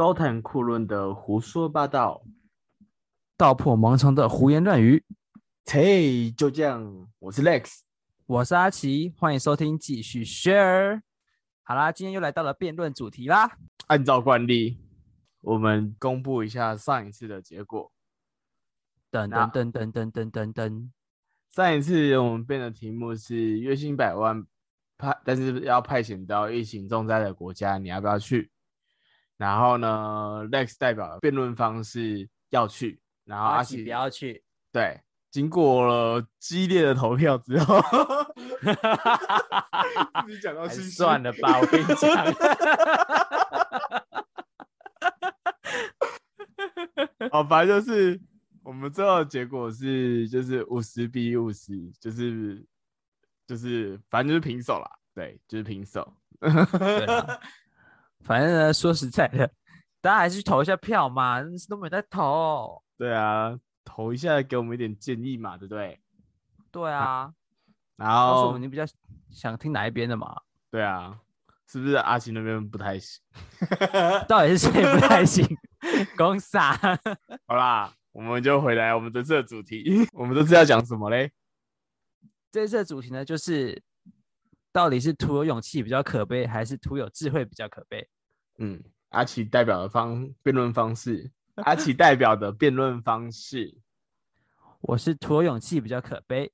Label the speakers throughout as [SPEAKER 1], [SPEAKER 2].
[SPEAKER 1] 高谈阔论的胡说八道，
[SPEAKER 2] 道破盲肠的胡言乱语。
[SPEAKER 1] 嘿，就这样，我是 Lex，
[SPEAKER 2] 我是阿奇，欢迎收听继续 share。好啦，今天又来到了辩论主题啦。
[SPEAKER 1] 按照惯例，我们公布一下上一次的结果。
[SPEAKER 2] 噔噔噔噔噔噔噔噔，
[SPEAKER 1] 上一次我们辩的题目是月薪百万派，但是要派遣到疫情重灾的国家，你要不要去？然后呢，Lex 代表辩论方是要去，然后阿奇
[SPEAKER 2] 不要去。
[SPEAKER 1] 对，经过了激烈的投票之后，自己讲到心
[SPEAKER 2] 算了吧，我跟你讲。
[SPEAKER 1] 好，反正就是我们最后的结果是，就是五十比五十，就是就是反正就是平手啦。对，就是平手。
[SPEAKER 2] 反正呢，说实在的，大家还是去投一下票嘛，都没在投。
[SPEAKER 1] 对啊，投一下，给我们一点建议嘛，对不对？
[SPEAKER 2] 对啊。
[SPEAKER 1] 然后，
[SPEAKER 2] 我们你比较想听哪一边的嘛？
[SPEAKER 1] 对啊，是不是阿奇那边不太行？
[SPEAKER 2] 到底是谁不太行？公傻。
[SPEAKER 1] 好啦，我们就回来我们这次的主题。我们这次要讲什么嘞？
[SPEAKER 2] 这次的主题呢，就是。到底是徒有勇气比较可悲，还是徒有智慧比较可悲？
[SPEAKER 1] 嗯，阿奇代表的方辩论方式，阿奇代表的辩论方式，
[SPEAKER 2] 我是徒有勇气比较可悲，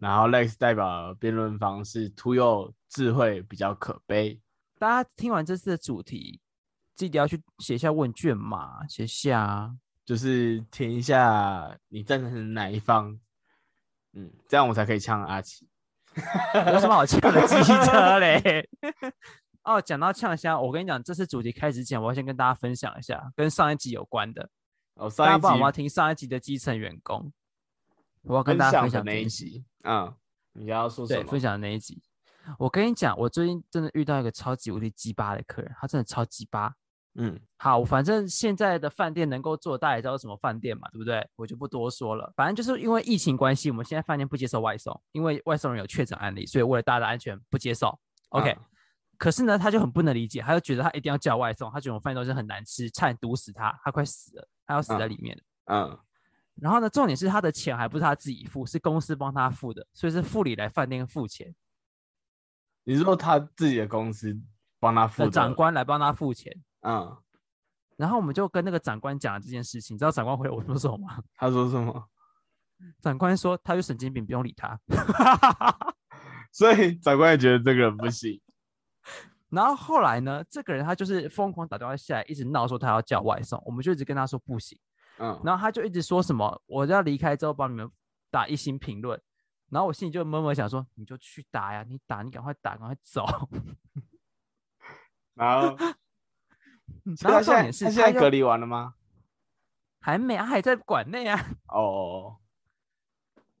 [SPEAKER 1] 然后 Lex 代表辩论方式，徒有智慧比较可悲。
[SPEAKER 2] 大家听完这次的主题，记得要去写下问卷嘛，写下，
[SPEAKER 1] 就是填一下你赞成哪一方，嗯，这样我才可以呛阿奇。
[SPEAKER 2] 有什么好呛的机车嘞？哦，讲到呛虾，我跟你讲，这次主题开始前，我要先跟大家分享一下跟上一集有关的。
[SPEAKER 1] 哦，上一集
[SPEAKER 2] 我要听上一集的基层员工，我要跟大家分享
[SPEAKER 1] 那一集。嗯，你要说什么？
[SPEAKER 2] 对，分享的那一集。我跟你讲，我最近真的遇到一个超级无敌鸡巴的客人，他真的超鸡巴。嗯，好，反正现在的饭店能够做，大家也知道什么饭店嘛，对不对？我就不多说了。反正就是因为疫情关系，我们现在饭店不接受外送，因为外送人有确诊案例，所以为了大家的安全不接受。OK，可是呢，他就很不能理解，他就觉得他一定要叫外送，他觉得我饭店东西很难吃，差点毒死他，他快死了，他要死在里面。嗯。然后呢，重点是他的钱还不是他自己付，是公司帮他付的，所以是副理来饭店付钱。
[SPEAKER 1] 你说他自己的公司帮他付？
[SPEAKER 2] 长官来帮他付钱。嗯，然后我们就跟那个长官讲了这件事情，你知道长官回我说什么吗？
[SPEAKER 1] 他说什么？
[SPEAKER 2] 长官说他有神经病，不用理他。
[SPEAKER 1] 所以长官也觉得这个人不行。
[SPEAKER 2] 然后后来呢，这个人他就是疯狂打电话下来，一直闹说他要叫外送，我们就一直跟他说不行。嗯，然后他就一直说什么我要离开之后帮你们打一星评论，然后我心里就默默想说你就去打呀，你打你赶快打，赶快走。
[SPEAKER 1] 然后。然后重点是，他现在隔离完了吗？
[SPEAKER 2] 还没，他还在馆内啊。哦。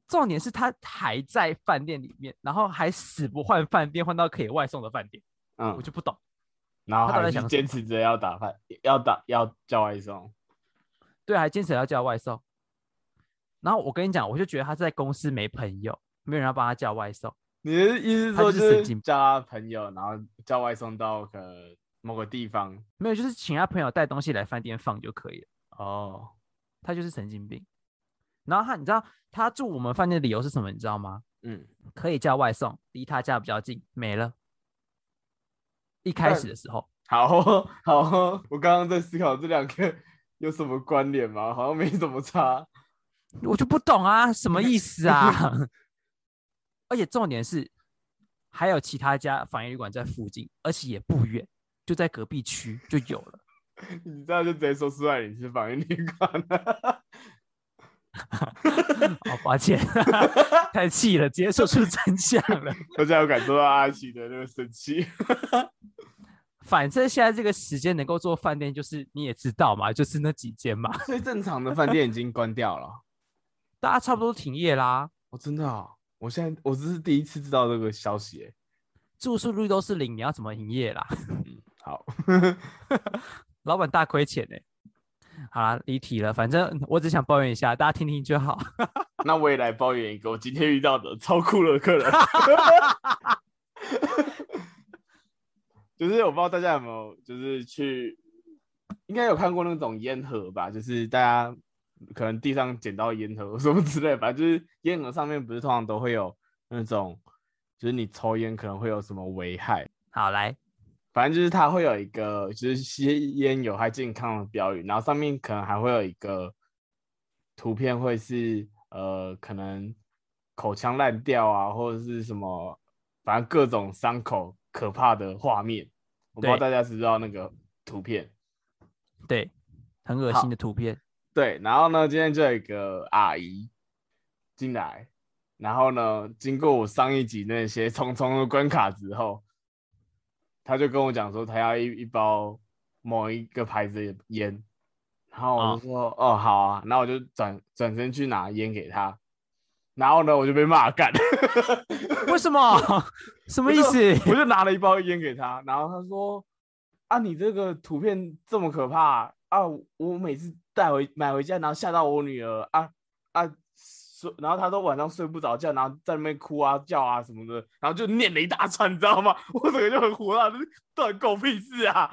[SPEAKER 2] 重点是他还在饭店里面，然后还死不换饭店，换到可以外送的饭店。嗯，我就不懂。
[SPEAKER 1] 然后还坚持着要打饭，要打要叫外送。
[SPEAKER 2] 对，还坚持要叫外送。然后我跟你讲，我就觉得他在公司没朋友，没有人要帮他叫外送。
[SPEAKER 1] 你的意思说就是叫他朋友，然后叫外送到可。某个地方
[SPEAKER 2] 没有，就是请他朋友带东西来饭店放就可以了。哦，他就是神经病。然后他，你知道他住我们饭店的理由是什么？你知道吗？嗯，可以叫外送，离他家比较近。没了。一开始的时候，
[SPEAKER 1] 好好，我刚刚在思考这两个有什么关联吗？好像没什么差。
[SPEAKER 2] 我就不懂啊，什么意思啊？而且重点是，还有其他家防疫旅馆在附近，而且也不远。就在隔壁区就有了，
[SPEAKER 1] 你这样就直接说出来你是防疫旅馆了，
[SPEAKER 2] 好抱歉，太气了，直接说出真相了。
[SPEAKER 1] 大家有感受到阿奇的那个生气。
[SPEAKER 2] 反正现在这个时间能够做饭店，就是你也知道嘛，就是那几间嘛。
[SPEAKER 1] 最正常的饭店已经关掉了，
[SPEAKER 2] 大家差不多停业啦。
[SPEAKER 1] 我真的啊，我现在我这是第一次知道这个消息，哎，
[SPEAKER 2] 住宿率都是零，你要怎么营业啦？
[SPEAKER 1] 好，
[SPEAKER 2] 老板大亏钱呢。好了，离题了。反正我只想抱怨一下，大家听听就好。
[SPEAKER 1] 那我也来抱怨一个我今天遇到的超酷的客人。就是我不知道大家有没有，就是去应该有看过那种烟盒吧？就是大家可能地上捡到烟盒什么之类，反正就是烟盒上面不是通常都会有那种，就是你抽烟可能会有什么危害。
[SPEAKER 2] 好来，
[SPEAKER 1] 反正就是它会有一个就是吸烟有害健康的标语，然后上面可能还会有一个图片，会是呃可能口腔烂掉啊，或者是什么，反正各种伤口可怕的画面。我不知道大家知不知道那个图片。
[SPEAKER 2] 对，很恶心的图片。
[SPEAKER 1] 对，然后呢，今天就有一个阿姨进来，然后呢，经过我上一集那些 重重的关卡之后，他就跟我讲说，他要一一包某一个牌子的烟，然后我就说，哦，好啊，然后我就转转身去拿烟给他，然后呢，我就被骂干，
[SPEAKER 2] 为什么？什么意思？
[SPEAKER 1] 我就拿了一包烟给他，然后他说。啊，你这个图片这么可怕啊！我每次带回买回家，然后吓到我女儿啊啊，睡，然后他都晚上睡不着觉，然后在那边哭啊叫啊什么的，然后就念了一大串，你知道吗？我整个就很火大，这断狗屁事啊！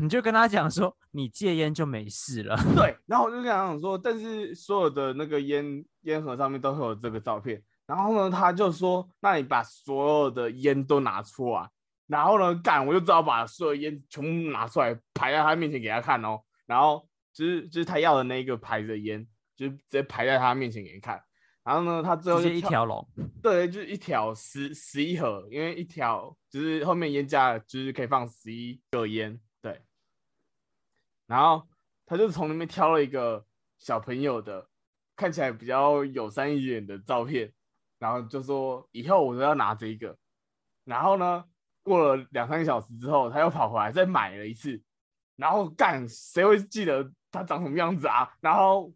[SPEAKER 2] 你就跟他讲说，你戒烟就没事了。
[SPEAKER 1] 对，然后我就跟他讲说，但是所有的那个烟烟盒上面都会有这个照片，然后呢，他就说，那你把所有的烟都拿出来。然后呢，干我就只好把所有烟全部拿出来排在他面前给他看哦。然后就是就是他要的那个牌子的烟，就直接排在他面前给你看。然后呢，他最后就
[SPEAKER 2] 一条龙，
[SPEAKER 1] 对，就是一条十十一盒，因为一条就是后面烟架就是可以放十一个烟，对。然后他就从里面挑了一个小朋友的，看起来比较友善一点的照片，然后就说以后我都要拿这一个。然后呢？过了两三个小时之后，他又跑回来再买了一次，然后干谁会记得他长什么样子啊？然后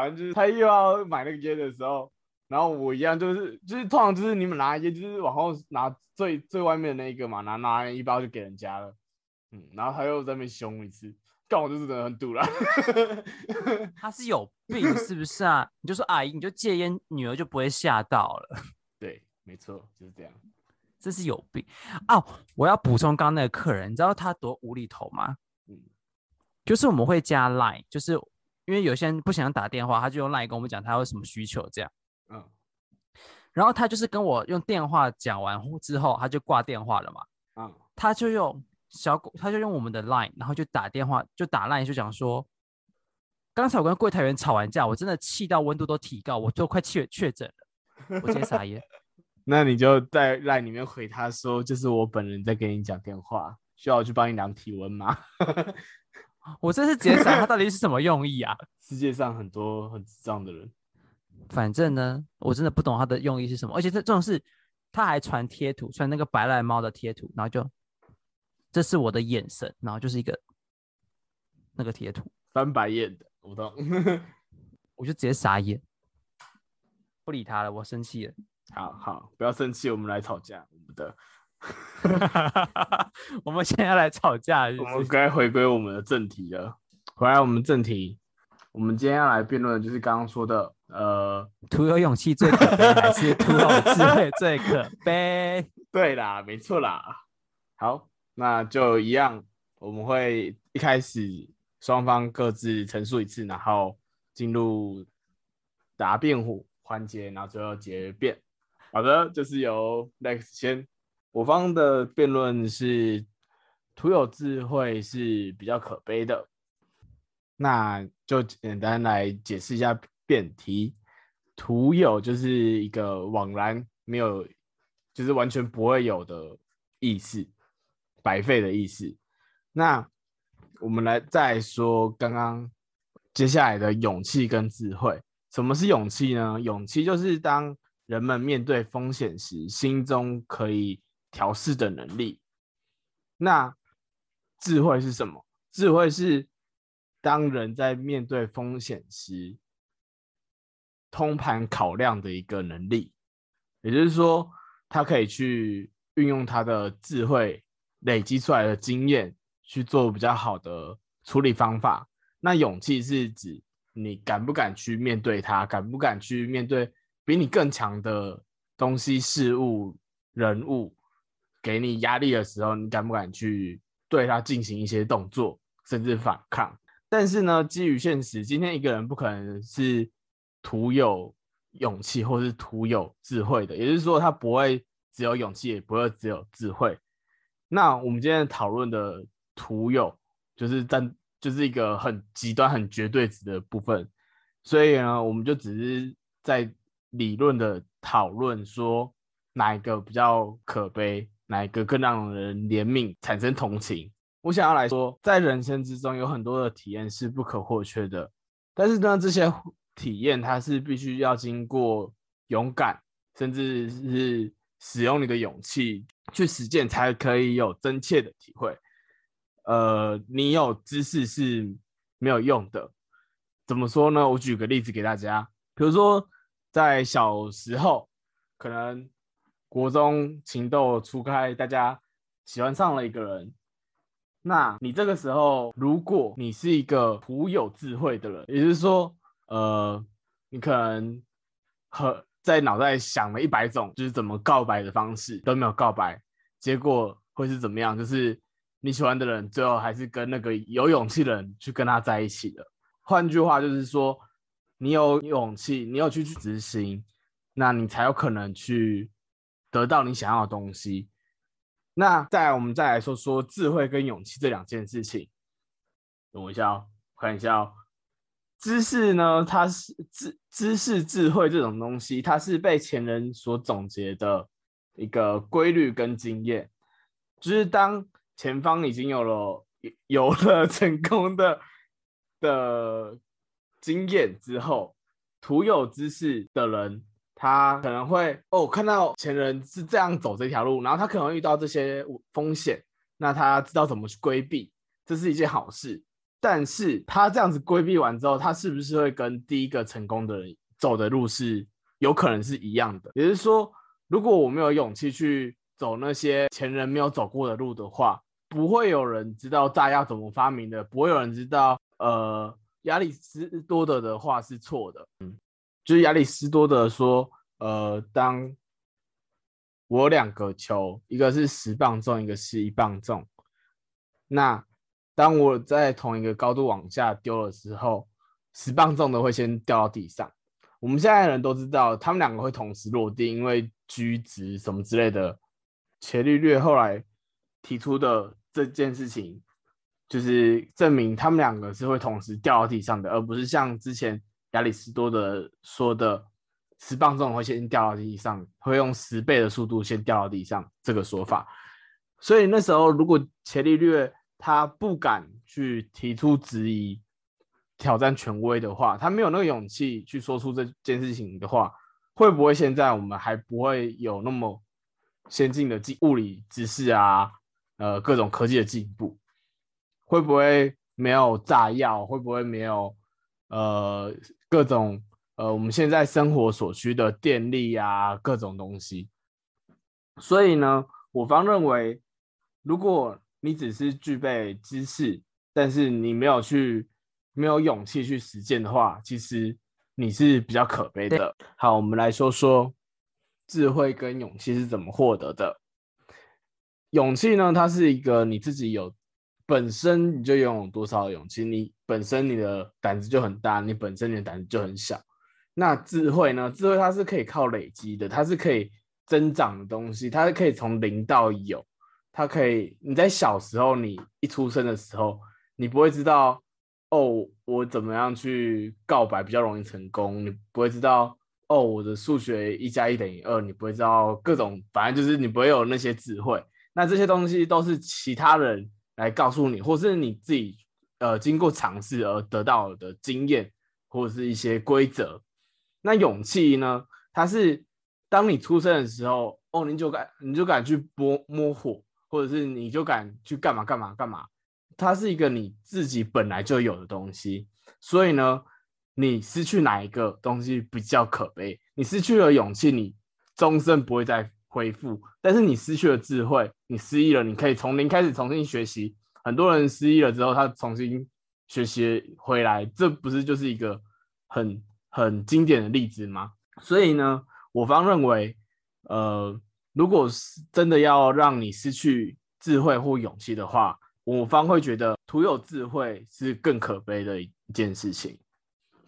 [SPEAKER 1] 反正就是他又要买那个烟的时候，然后我一样就是就是通常就是你们拿烟就是往后拿最最外面的那一个嘛，拿拿一包就给人家了，嗯，然后他又在那边凶一次，干我就是真的很堵了。
[SPEAKER 2] 他是有病 是不是啊？你就说阿姨你就戒烟，女儿就不会吓到了。
[SPEAKER 1] 对，没错，就是这样。
[SPEAKER 2] 这是有病哦！我要补充刚刚那个客人，你知道他多无厘头吗？嗯，就是我们会加 line，就是因为有些人不想打电话，他就用 line 跟我们讲他有什么需求这样。嗯，然后他就是跟我用电话讲完之后，他就挂电话了嘛。嗯，他就用小狗，他就用我们的 line，然后就打电话，就打 line 就讲说，刚才我跟柜台员吵完架，我真的气到温度都提高，我都快确确诊了，我直接傻眼。
[SPEAKER 1] 那你就在 line 里面回他说，就是我本人在跟你讲电话，需要我去帮你量体温吗？
[SPEAKER 2] 我这是直接想他到底是什么用意啊？
[SPEAKER 1] 世界上很多很智障的人，
[SPEAKER 2] 反正呢，我真的不懂他的用意是什么。而且这这种事，他还传贴图，传那个白赖猫的贴图，然后就这是我的眼神，然后就是一个那个贴图
[SPEAKER 1] 翻白眼的，我懂，
[SPEAKER 2] 我就直接傻眼，不理他了，我生气了。
[SPEAKER 1] 好好，不要生气，我们来吵架。我们的，
[SPEAKER 2] 我们现在来吵架。
[SPEAKER 1] 我们该回归我们的正题了。回来，我们正题，我们今天要来辩论的就是刚刚说的，呃，
[SPEAKER 2] 徒有勇气最可悲，还是徒有智慧最可悲？
[SPEAKER 1] 对啦，没错啦。好，那就一样，我们会一开始双方各自陈述一次，然后进入答辩户环节，然后最后结辩。好的，就是由 Lex 先。我方的辩论是徒有智慧是比较可悲的，那就简单来解释一下辩题。徒有就是一个枉然没有，就是完全不会有的意思，白费的意思。那我们来再说刚刚接下来的勇气跟智慧。什么是勇气呢？勇气就是当人们面对风险时，心中可以调试的能力。那智慧是什么？智慧是当人在面对风险时，通盘考量的一个能力。也就是说，他可以去运用他的智慧累积出来的经验，去做比较好的处理方法。那勇气是指你敢不敢去面对它，敢不敢去面对。比你更强的东西、事物、人物给你压力的时候，你敢不敢去对他进行一些动作？甚至反抗。但是呢，基于现实，今天一个人不可能是徒有勇气或是徒有智慧的，也就是说，他不会只有勇气，也不会只有智慧。那我们今天讨论的徒有，就是在就是一个很极端、很绝对值的部分。所以呢，我们就只是在理论的讨论，说哪一个比较可悲，哪一个更让人怜悯、产生同情。我想要来说，在人生之中有很多的体验是不可或缺的，但是呢，这些体验它是必须要经过勇敢，甚至是使用你的勇气去实践，才可以有真切的体会。呃，你有知识是没有用的，怎么说呢？我举个例子给大家，比如说在小时候，可能国中情窦初开，大家喜欢上了一个人。那你这个时候，如果你是一个普有智慧的人，也就是说，呃，你可能和在脑袋想了一百种就是怎么告白的方式都没有告白，结果会是怎么样？就是你喜欢的人最后还是跟那个有勇气的人去跟他在一起的。换句话就是说，你有勇气，你有去去执行，那你才有可能去得到你想要的东西。那再，我们再来说说智慧跟勇气这两件事情。等我一下哦，看一下哦。知识呢，它是知知识智慧这种东西，它是被前人所总结的一个规律跟经验。就是当前方已经有了有了 成功的的经验之后，徒有知识的人。他可能会哦，看到前人是这样走这条路，然后他可能遇到这些风险，那他知道怎么去规避，这是一件好事。但是他这样子规避完之后，他是不是会跟第一个成功的人走的路是有可能是一样的？也就是说，如果我没有勇气去走那些前人没有走过的路的话，不会有人知道炸药怎么发明的，不会有人知道呃亚里士多德的话是错的，嗯。就是亚里士多德说，呃，当我两个球，一个是十磅重，一个是一磅重，那当我在同一个高度往下丢的时候，十磅重的会先掉到地上。我们现在人都知道，他们两个会同时落地，因为居值什么之类的。伽利略后来提出的这件事情，就是证明他们两个是会同时掉到地上的，而不是像之前。亚里士多德说的十磅重会先掉到地上，会用十倍的速度先掉到地上这个说法。所以那时候，如果伽利略他不敢去提出质疑、挑战权威的话，他没有那个勇气去说出这件事情的话，会不会现在我们还不会有那么先进的技物理知识啊？呃，各种科技的进步，会不会没有炸药？会不会没有呃？各种呃，我们现在生活所需的电力啊，各种东西。所以呢，我方认为，如果你只是具备知识，但是你没有去没有勇气去实践的话，其实你是比较可悲的。好，我们来说说智慧跟勇气是怎么获得的。勇气呢，它是一个你自己有。本身你就拥有多少勇气？你本身你的胆子就很大，你本身你的胆子就很小。那智慧呢？智慧它是可以靠累积的，它是可以增长的东西，它是可以从零到有。它可以你在小时候，你一出生的时候，你不会知道哦，我怎么样去告白比较容易成功？你不会知道哦，我的数学一加一等于二，你不会知道各种，反正就是你不会有那些智慧。那这些东西都是其他人。来告诉你，或是你自己呃经过尝试而得到的经验，或者是一些规则。那勇气呢？它是当你出生的时候，哦，你就敢你就敢去摸摸火，或者是你就敢去干嘛干嘛干嘛。它是一个你自己本来就有的东西。所以呢，你失去哪一个东西比较可悲？你失去了勇气，你终身不会再。恢复，但是你失去了智慧，你失忆了，你可以从零开始重新学习。很多人失忆了之后，他重新学习回来，这不是就是一个很很经典的例子吗？所以呢，我方认为，呃，如果是真的要让你失去智慧或勇气的话，我方会觉得徒有智慧是更可悲的一件事情。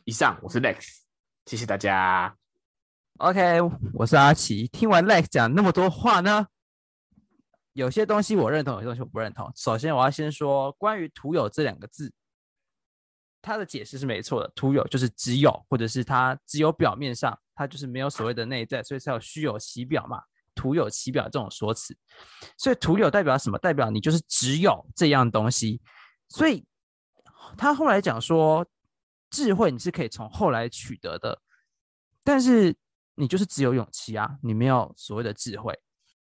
[SPEAKER 1] 以上，我是 Lex，谢谢大家。
[SPEAKER 2] OK，我是阿奇。听完 Lex 讲那么多话呢，有些东西我认同，有些东西我不认同。首先，我要先说关于“徒有”这两个字，它的解释是没错的。徒有就是只有，或者是它只有表面上，它就是没有所谓的内在，所以才有虚有其表嘛。徒有其表这种说辞，所以徒有代表什么？代表你就是只有这样东西。所以他后来讲说，智慧你是可以从后来取得的，但是你就是只有勇气啊，你没有所谓的智慧。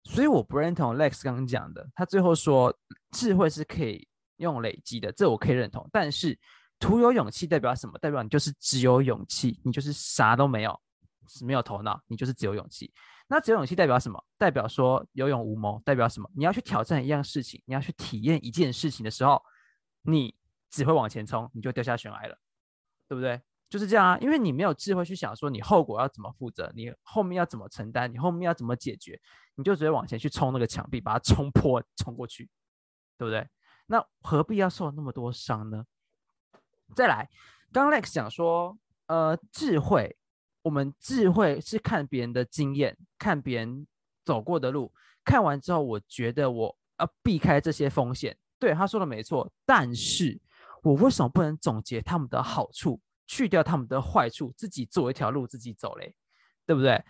[SPEAKER 2] 所以我不认同 Lex 刚刚讲的，他最后说智慧是可以用累积的，这我可以认同。但是徒有勇气代表什么？代表你就是只有勇气，你就是啥都没有，是没有头脑，你就是只有勇气。那只有勇气代表什么？代表说有勇无谋，代表什么？你要去挑战一样事情，你要去体验一件事情的时候，你只会往前冲，你就掉下悬崖了，对不对？就是这样啊，因为你没有智慧去想说你后果要怎么负责，你后面要怎么承担，你后面要怎么解决，你就直接往前去冲那个墙壁，把它冲破，冲过去，对不对？那何必要受那么多伤呢？再来，刚 Lex 讲说，呃，智慧。我们智慧是看别人的经验，看别人走过的路，看完之后，我觉得我要避开这些风险。对，他说的没错。但是我为什么不能总结他们的好处，去掉他们的坏处，自己做一条路自己走嘞？对不对？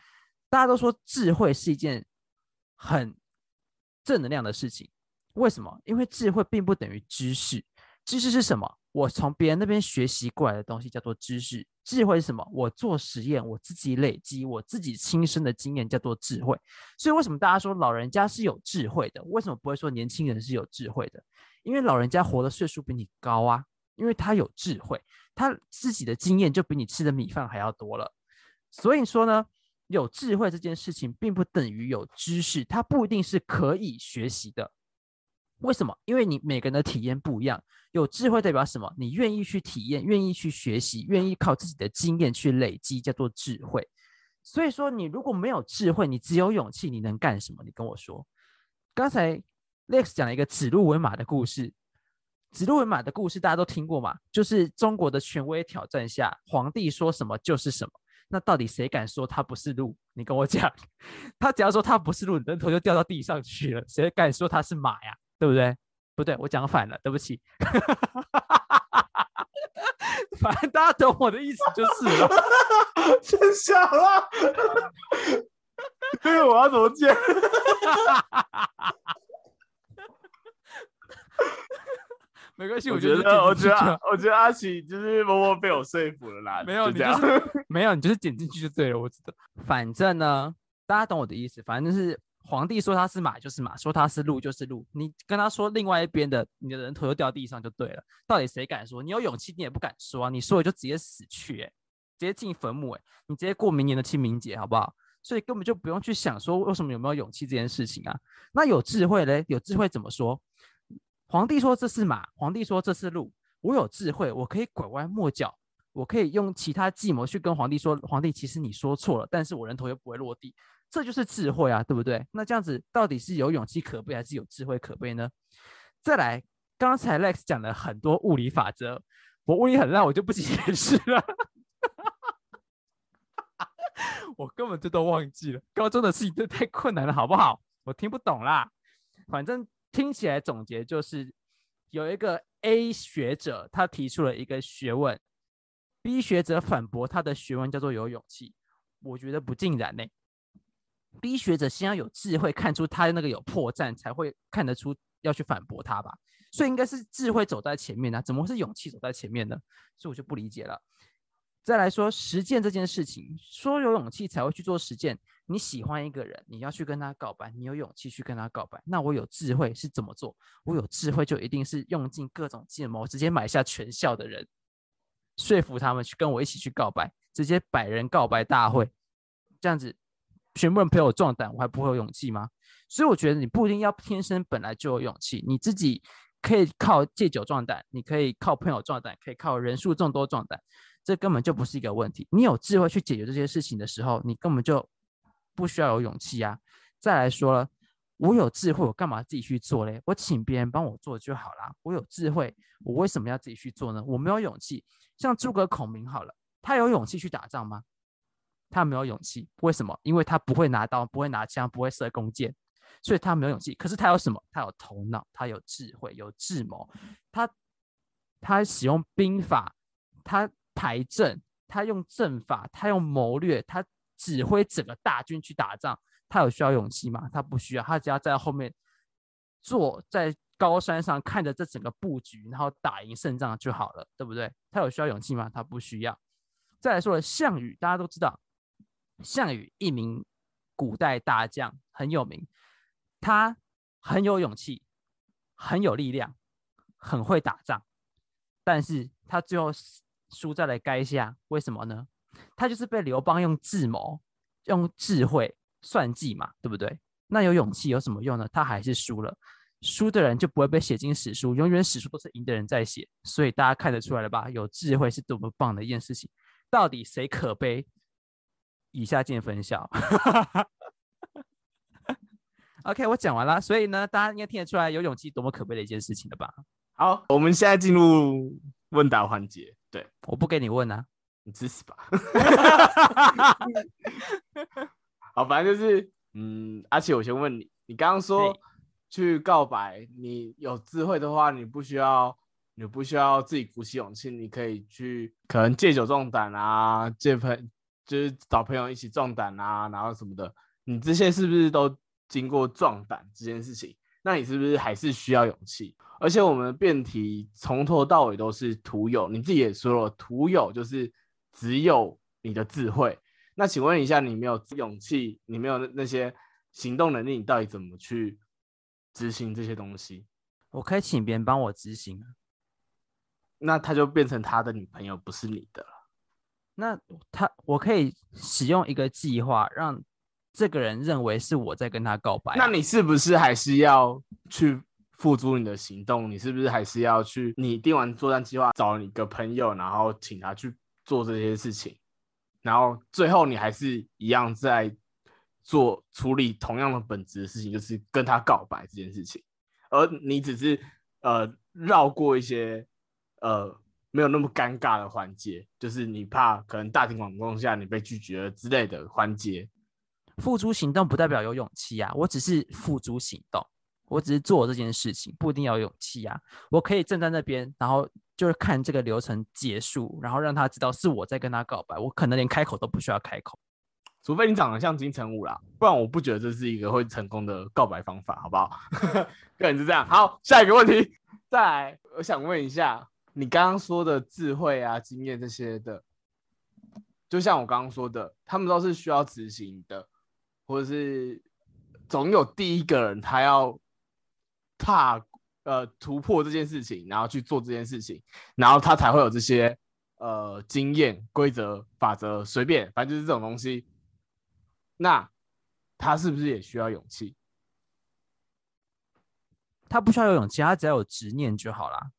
[SPEAKER 2] 大家都说智慧是一件很正能量的事情，为什么？因为智慧并不等于知识。知识是什么？我从别人那边学习过来的东西叫做知识。智慧是什么？我做实验，我自己累积，我自己亲身的经验叫做智慧。所以为什么大家说老人家是有智慧的？为什么不会说年轻人是有智慧的？因为老人家活的岁数比你高啊，因为他有智慧，他自己的经验就比你吃的米饭还要多了。所以说呢，有智慧这件事情并不等于有知识，它不一定是可以学习的。为什么？因为你每个人的体验不一样。有智慧代表什么？你愿意去体验，愿意去学习，愿意靠自己的经验去累积，叫做智慧。所以说，你如果没有智慧，你只有勇气，你能干什么？你跟我说。刚才 Lex 讲了一个指鹿为马的故事。指鹿为马的故事大家都听过嘛？就是中国的权威挑战下，皇帝说什么就是什么。那到底谁敢说他不是鹿？你跟我讲。他只要说他不是鹿，人头就掉到地上去了。谁敢说他是马呀？对不对？不对，我讲反了，对不起。反正大家懂我的意思就是了。
[SPEAKER 1] 真笑了。因为我要怎么接？
[SPEAKER 2] 没关系，
[SPEAKER 1] 我
[SPEAKER 2] 觉得，
[SPEAKER 1] 我觉得，我觉得阿奇就是默默被我说服了啦。
[SPEAKER 2] 没有，
[SPEAKER 1] 你就
[SPEAKER 2] 是没有，你就是剪进去就对了。我知道，反正呢，大家懂我的意思。反正是。皇帝说他是马就是马，说他是鹿就是鹿。你跟他说另外一边的，你的人头就掉地上就对了。到底谁敢说？你有勇气，你也不敢说啊！你说了就直接死去，哎，直接进坟墓，哎，你直接过明年的清明节，好不好？所以根本就不用去想说为什么有没有勇气这件事情啊。那有智慧嘞？有智慧怎么说？皇帝说这是马，皇帝说这是鹿。我有智慧，我可以拐弯抹角，我可以用其他计谋去跟皇帝说，皇帝其实你说错了，但是我人头又不会落地。这就是智慧啊，对不对？那这样子到底是有勇气可悲，还是有智慧可悲呢？再来，刚才 Lex 讲了很多物理法则，我物理很烂，我就不解释了。我根本就都忘记了，高中的事情都太困难了，好不好？我听不懂啦。反正听起来总结就是，有一个 A 学者他提出了一个学问，B 学者反驳他的学问叫做有勇气。我觉得不尽然呢。B 学者先要有智慧，看出他那个有破绽，才会看得出要去反驳他吧。所以应该是智慧走在前面呢，怎么会是勇气走在前面呢？所以我就不理解了。再来说实践这件事情，说有勇气才会去做实践。你喜欢一个人，你要去跟他告白，你有勇气去跟他告白。那我有智慧是怎么做？我有智慧就一定是用尽各种计谋，直接买下全校的人，说服他们去跟我一起去告白，直接百人告白大会，这样子。全部人陪我壮胆，我还不会有勇气吗？所以我觉得你不一定要天生本来就有勇气，你自己可以靠借酒壮胆，你可以靠朋友壮胆，可以靠人数众多壮胆，这根本就不是一个问题。你有智慧去解决这些事情的时候，你根本就不需要有勇气啊。再来说了，我有智慧，我干嘛自己去做嘞？我请别人帮我做就好啦。我有智慧，我为什么要自己去做呢？我没有勇气。像诸葛孔明好了，他有勇气去打仗吗？他没有勇气。为什么？因为他不会拿刀，不会拿枪，不会射弓箭，所以他没有勇气。可是他有什么？他有头脑，他有智慧，有智谋。他他使用兵法，他排阵，他用阵法，他用谋略，他指挥整个大军去打仗。他有需要勇气吗？他不需要，他只要在后面坐在高山上看着这整个布局，然后打赢胜仗就好了，对不对？他有需要勇气吗？他不需要。再来说了，项羽大家都知道，项羽一名古代大将，很有名，他很有勇气，很有力量，很会打仗，但是他最后输在了垓下，为什么呢？他就是被刘邦用智谋、用智慧。算计嘛，对不对？那有勇气有什么用呢？他还是输了，输的人就不会被写进史书，永远史书都是赢的人在写。所以大家看得出来了吧？有智慧是多么棒的一件事情。到底谁可悲？以下见分晓。OK，我讲完了。所以呢，大家应该听得出来，有勇气多么可悲的一件事情了吧？
[SPEAKER 1] 好，我们现在进入问答环节。对，
[SPEAKER 2] 我不给你问啊，
[SPEAKER 1] 你吃死吧。好，反正就是，嗯，而且我先问你，你刚刚说去告白，你有智慧的话，你不需要，你不需要自己鼓起勇气，你可以去，可能借酒壮胆啊，借朋，就是找朋友一起壮胆啊，然后什么的，你这些是不是都经过壮胆这件事情？那你是不是还是需要勇气？而且我们的辩题从头到尾都是徒有，你自己也说了，徒有就是只有你的智慧。那请问一下，你没有勇气，你没有那些行动能力，你到底怎么去执行这些东西？
[SPEAKER 2] 我可以请别人帮我执行，
[SPEAKER 1] 那他就变成他的女朋友，不是你的了。
[SPEAKER 2] 那他，我可以使用一个计划，让这个人认为是我在跟他告白。
[SPEAKER 1] 那你是不是还是要去付诸你的行动？你是不是还是要去？你定完作战计划，找你个朋友，然后请他去做这些事情？然后最后你还是一样在做处理同样的本质的事情，就是跟他告白这件事情，而你只是呃绕过一些呃没有那么尴尬的环节，就是你怕可能大庭广众下你被拒绝了之类的环节。
[SPEAKER 2] 付诸行动不代表有勇气啊，我只是付诸行动，我只是做这件事情，不一定要有勇气啊，我可以站在那边，然后。就是看这个流程结束，然后让他知道是我在跟他告白，我可能连开口都不需要开口，
[SPEAKER 1] 除非你长得像金城武啦，不然我不觉得这是一个会成功的告白方法，好不好？个人是这样。好，下一个问题，再来，我想问一下，你刚刚说的智慧啊、经验这些的，就像我刚刚说的，他们都是需要执行的，或者是总有第一个人他要踏。呃，突破这件事情，然后去做这件事情，然后他才会有这些呃经验、规则、法则，随便，反正就是这种东西。那他是不是也需要勇气？
[SPEAKER 2] 他不需要有勇气，他只要有执念就好了。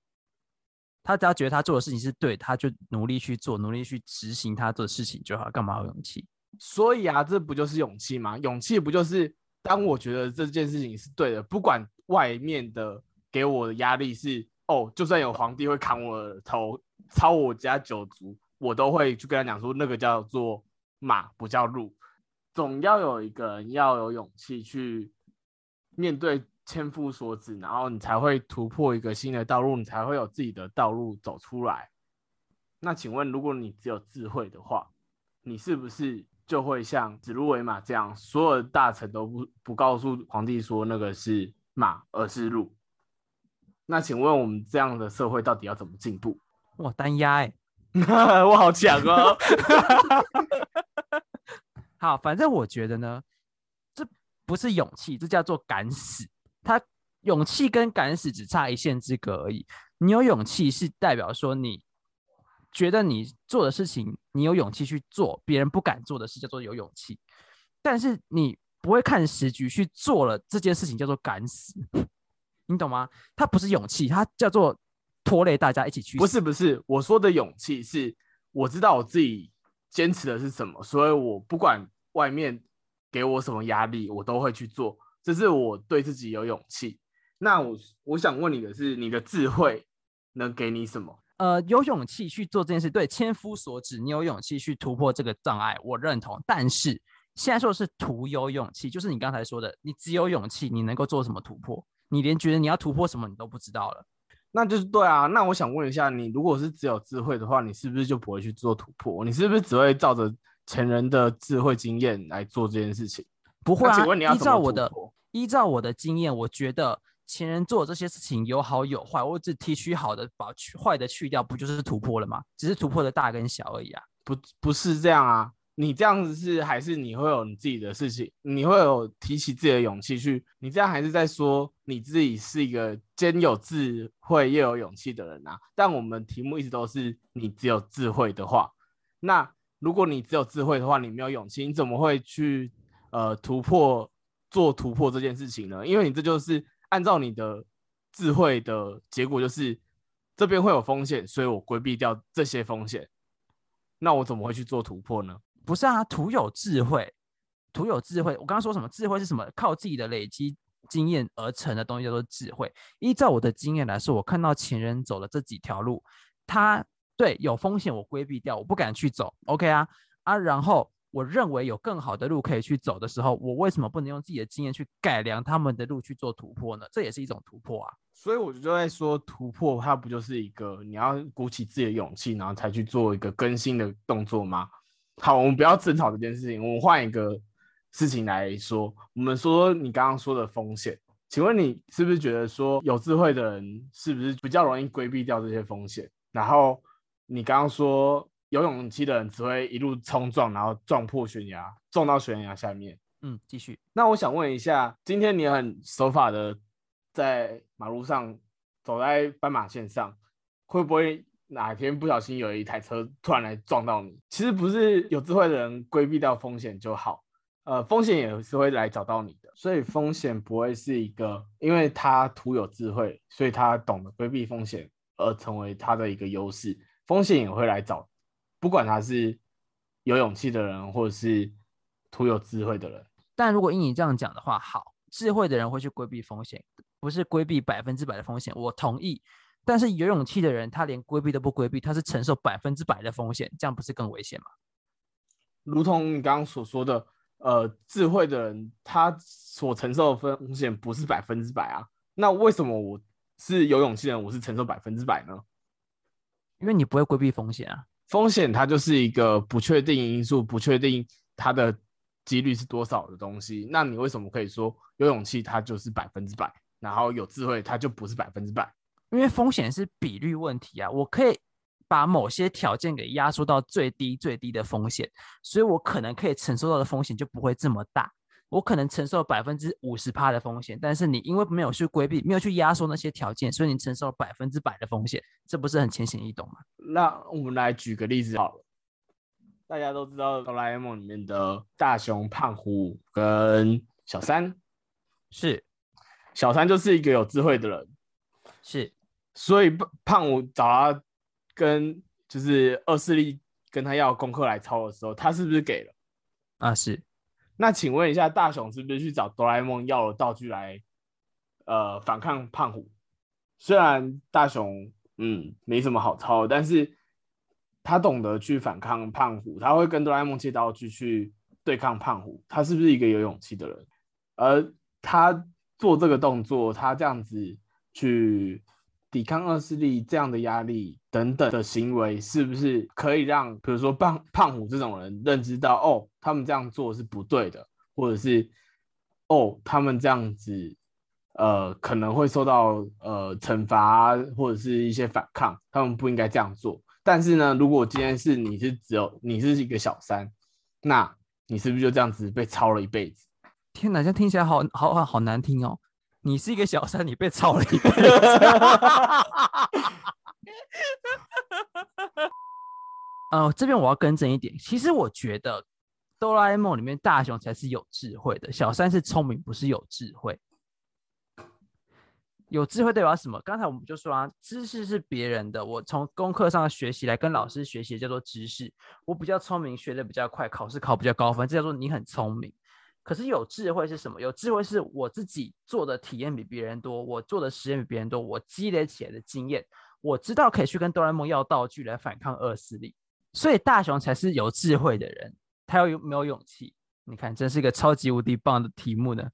[SPEAKER 2] 他只要觉得他做的事情是对，他就努力去做，努力去执行他做的事情就好。干嘛有勇气？
[SPEAKER 1] 所以啊，这不就是勇气吗？勇气不就是当我觉得这件事情是对的，不管外面的。给我的压力是哦，就算有皇帝会砍我的头，抄我家九族，我都会去跟他讲说，那个叫做马，不叫鹿。总要有一个人要有勇气去面对千夫所指，然后你才会突破一个新的道路，你才会有自己的道路走出来。那请问，如果你只有智慧的话，你是不是就会像指鹿为马这样，所有的大臣都不不告诉皇帝说那个是马，而是鹿？那请问我们这样的社会到底要怎么进步？
[SPEAKER 2] 哇，单压哎，
[SPEAKER 1] 我好强哦！
[SPEAKER 2] 好，反正我觉得呢，这不是勇气，这叫做敢死。他勇气跟敢死只差一线之隔而已。你有勇气是代表说你觉得你做的事情，你有勇气去做别人不敢做的事，叫做有勇气。但是你不会看时局去做了这件事情，叫做敢死。你懂吗？它不是勇气，它叫做拖累大家一起去。
[SPEAKER 1] 不是不是，我说的勇气是，我知道我自己坚持的是什么，所以我不管外面给我什么压力，我都会去做。这是我对自己有勇气。那我我想问你的是，你的智慧能给你什么？
[SPEAKER 2] 呃，有勇气去做这件事，对，千夫所指，你有勇气去突破这个障碍，我认同。但是现在说的是徒有勇气，就是你刚才说的，你只有勇气，你能够做什么突破？你连觉得你要突破什么你都不知道了。
[SPEAKER 1] 那就是对啊。那我想问一下，你如果是只有智慧的话，你是不是就不会去做突破？你是不是只会照着前人的智慧经验来做这件事情？
[SPEAKER 2] 不会啊。
[SPEAKER 1] 请问你要
[SPEAKER 2] 依照我的依照我的经验，我觉得前人做这些事情有好有坏，我只提取好的，把去坏的去掉，不就是突破了吗？只是突破的大跟小而已啊。
[SPEAKER 1] 不不是这样啊。你这样子是还是你会有你自己的事情，你会有提起自己的勇气去，你这样还是在说你自己是一个兼有智慧又有勇气的人啊？但我们题目一直都是你只有智慧的话，那如果你只有智慧的话，你没有勇气，你怎么会去呃突破做突破这件事情呢？因为你这就是按照你的智慧的结果，就是这边会有风险，所以我规避掉这些风险，那我怎么会去做突破呢？
[SPEAKER 2] 不是啊，徒有智慧，徒有智慧。我刚刚说什么？智慧是什么？靠自己的累积经验而成的东西叫做智慧。依照我的经验来说，我看到前人走了这几条路，他对有风险我规避掉，我不敢去走。OK 啊啊，然后我认为有更好的路可以去走的时候，我为什么不能用自己的经验去改良他们的路去做突破呢？这也是一种突破啊。
[SPEAKER 1] 所以我就在说，突破它不就是一个你要鼓起自己的勇气，然后才去做一个更新的动作吗？好，我们不要争吵这件事情，我们换一个事情来说。我们说你刚刚说的风险，请问你是不是觉得说有智慧的人是不是比较容易规避掉这些风险？然后你刚刚说有勇气的人只会一路冲撞，然后撞破悬崖，撞到悬崖下面。
[SPEAKER 2] 嗯，继续。
[SPEAKER 1] 那我想问一下，今天你很守法的在马路上走在斑马线上，会不会？哪天不小心有一台车突然来撞到你，其实不是有智慧的人规避掉风险就好，呃，风险也是会来找到你的，所以风险不会是一个，因为他徒有智慧，所以他懂得规避风险而成为他的一个优势，风险也会来找，不管他是有勇气的人或者是徒有智慧的人。
[SPEAKER 2] 但如果依你这样讲的话，好，智慧的人会去规避风险，不是规避百分之百的风险，我同意。但是有勇气的人，他连规避都不规避，他是承受百分之百的风险，这样不是更危险吗？
[SPEAKER 1] 如同你刚刚所说的，呃，智慧的人他所承受的风险不是百分之百啊。那为什么我是有勇气的人，我是承受百分之百呢？
[SPEAKER 2] 因为你不会规避风险啊。
[SPEAKER 1] 风险它就是一个不确定因素，不确定它的几率是多少的东西。那你为什么可以说有勇气它就是百分之百，然后有智慧它就不是百分之百？
[SPEAKER 2] 因为风险是比率问题啊，我可以把某些条件给压缩到最低最低的风险，所以我可能可以承受到的风险就不会这么大。我可能承受百分之五十趴的风险，但是你因为没有去规避，没有去压缩那些条件，所以你承受百分之百的风险，这不是很浅显易懂吗？
[SPEAKER 1] 那我们来举个例子好了，大家都知道哆啦 A 梦里面的大雄、胖虎跟小三，
[SPEAKER 2] 是
[SPEAKER 1] 小三就是一个有智慧的人，
[SPEAKER 2] 是。
[SPEAKER 1] 所以胖胖虎找他跟就是恶势力跟他要功课来抄的时候，他是不是给了？
[SPEAKER 2] 啊，是。
[SPEAKER 1] 那请问一下，大雄是不是去找哆啦 A 梦要了道具来，呃，反抗胖虎？虽然大雄嗯没什么好抄，但是他懂得去反抗胖虎，他会跟哆啦 A 梦借道具去对抗胖虎，他是不是一个有勇气的人？而他做这个动作，他这样子去。抵抗恶势力这样的压力等等的行为，是不是可以让，比如说胖胖虎这种人认知到，哦，他们这样做是不对的，或者是，哦，他们这样子，呃，可能会受到呃惩罚或者是一些反抗，他们不应该这样做。但是呢，如果今天是你是只有你是一个小三，那你是不是就这样子被操了一辈子？
[SPEAKER 2] 天哪，这听起来好好好好难听哦。你是一个小三，你被操了一辈子。呃，这边我要更正一点，其实我觉得哆啦 A 梦里面大雄才是有智慧的，小三是聪明，不是有智慧。有智慧代表什么？刚才我们就说啊，知识是别人的，我从功课上学习来跟老师学习叫做知识，我比较聪明，学的比较快，考试考比较高分，这叫做你很聪明。可是有智慧是什么？有智慧是我自己做的体验比别人多，我做的实验比别人多，我积累起来的经验，我知道可以去跟哆啦 A 梦要道具来反抗恶势力。所以大雄才是有智慧的人，他要有没有勇气？你看，真是一个超级无敌棒的题目呢。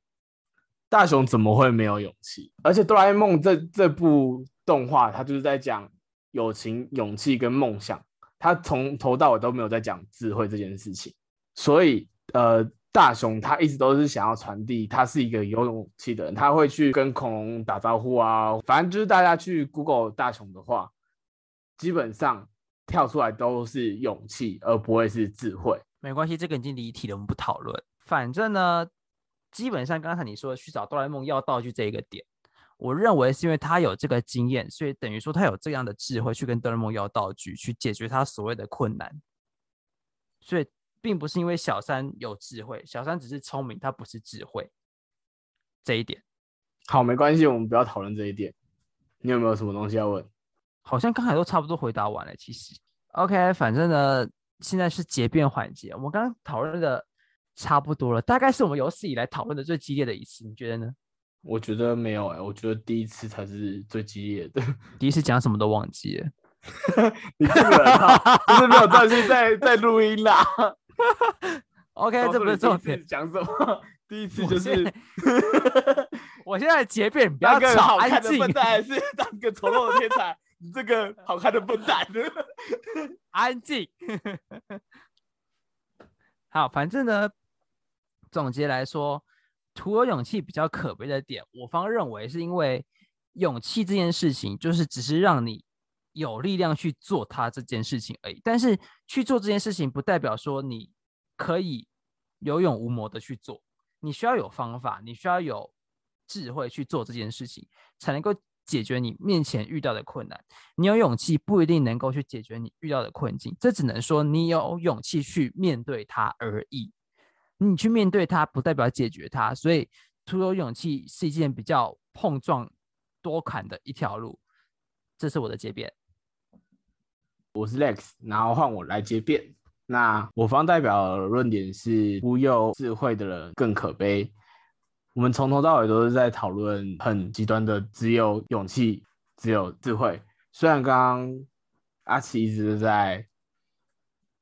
[SPEAKER 1] 大雄怎么会没有勇气？而且哆啦 A 梦这这部动画，它就是在讲友情、勇气跟梦想，他从头到尾都没有在讲智慧这件事情。所以，呃，大雄他一直都是想要传递，他是一个有勇气的人，他会去跟恐龙打招呼啊。反正就是大家去 Google 大雄的话，基本上。跳出来都是勇气，而不会是智慧。
[SPEAKER 2] 没关系，这个已经离题了，我们不讨论。反正呢，基本上刚才你说去找哆啦 A 梦要道具这一个点，我认为是因为他有这个经验，所以等于说他有这样的智慧去跟哆啦 A 梦要道具，去解决他所谓的困难。所以并不是因为小三有智慧，小三只是聪明，他不是智慧。这一点
[SPEAKER 1] 好，没关系，我们不要讨论这一点。你有没有什么东西要问？
[SPEAKER 2] 好像刚才都差不多回答完了。其实，OK，反正呢，现在是结辩环节。我们刚刚讨论的差不多了，大概是我们有史以来讨论的最激烈的一次。你觉得呢？
[SPEAKER 1] 我觉得没有哎，我觉得第一次才是最激烈的。
[SPEAKER 2] 第一次讲什么都忘记了。
[SPEAKER 1] 你这个人哈，就是没有专心在在录音啦。
[SPEAKER 2] OK，这不是重点。
[SPEAKER 1] 讲什么？第一次就是。
[SPEAKER 2] 我现在结辩，不要吵，
[SPEAKER 1] 安静。笨蛋还是 当个丑陋的天才？你这个好看的笨蛋，
[SPEAKER 2] 安静。好，反正呢，总结来说，徒有勇气比较可悲的点，我方认为是因为勇气这件事情，就是只是让你有力量去做它这件事情而已。但是去做这件事情，不代表说你可以有勇无谋的去做，你需要有方法，你需要有。智慧去做这件事情，才能够解决你面前遇到的困难。你有勇气不一定能够去解决你遇到的困境，这只能说你有勇气去面对它而已。你去面对它，不代表解决它。所以，徒有勇气是一件比较碰撞多坎的一条路。这是我的结辩。
[SPEAKER 1] 我是 Lex，然后换我来接辩。那我方代表的论点是：忽悠智慧的人更可悲。我们从头到尾都是在讨论很极端的，只有勇气，只有智慧。虽然刚刚阿奇一直在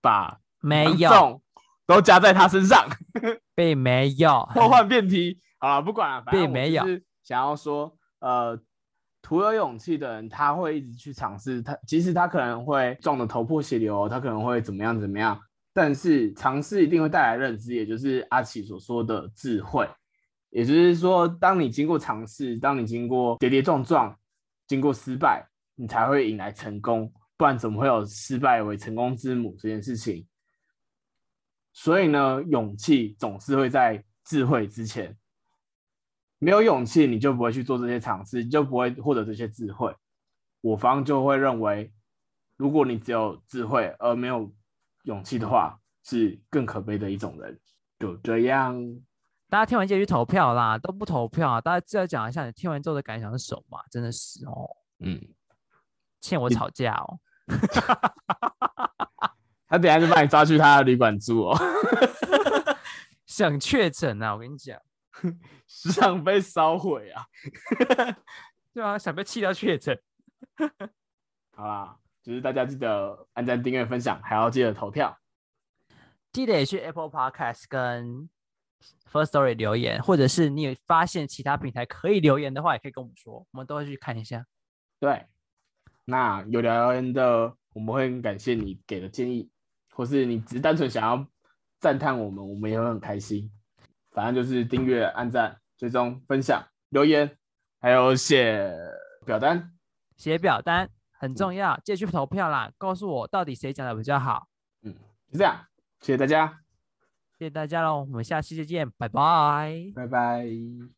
[SPEAKER 1] 把
[SPEAKER 2] 没有
[SPEAKER 1] 都加在他身上，
[SPEAKER 2] 并没有
[SPEAKER 1] 破换辩题。好了，不管了，
[SPEAKER 2] 并没有
[SPEAKER 1] 想要说，呃，徒有勇气的人，他会一直去尝试。他即使他可能会撞得头破血流，他可能会怎么样怎么样，但是尝试一定会带来认知，也就是阿奇所说的智慧。也就是说，当你经过尝试，当你经过跌跌撞撞，经过失败，你才会迎来成功。不然怎么会有失败为成功之母这件事情？所以呢，勇气总是会在智慧之前。没有勇气，你就不会去做这些尝试，你就不会获得这些智慧。我方就会认为，如果你只有智慧而没有勇气的话，是更可悲的一种人。就这样。
[SPEAKER 2] 大家听完记得去投票啦，都不投票啊！大家记得讲一下你听完之后的感想是什么嘛？真的是哦，嗯，欠我吵架哦，
[SPEAKER 1] 他等下就把你抓去他的旅馆住哦，
[SPEAKER 2] 想确诊啊！我跟你讲，
[SPEAKER 1] 想被烧毁啊！
[SPEAKER 2] 对啊，想被气到确诊。
[SPEAKER 1] 好啦，就是大家记得按赞、订阅、分享，还要记得投票，
[SPEAKER 2] 记得也去 Apple Podcast 跟。First Story 留言，或者是你有发现其他平台可以留言的话，也可以跟我们说，我们都会去看一下。
[SPEAKER 1] 对，那有留言的，我们会很感谢你给的建议，或是你只是单纯想要赞叹我们，我们也会很开心。反正就是订阅、按赞、追踪、分享、留言，还有写表单，
[SPEAKER 2] 写表单很重要，记得去投票啦，告诉我到底谁讲的比较好。
[SPEAKER 1] 嗯，就这样，谢谢大家。
[SPEAKER 2] 谢谢大家喽，我们下期再见，拜拜，
[SPEAKER 1] 拜拜。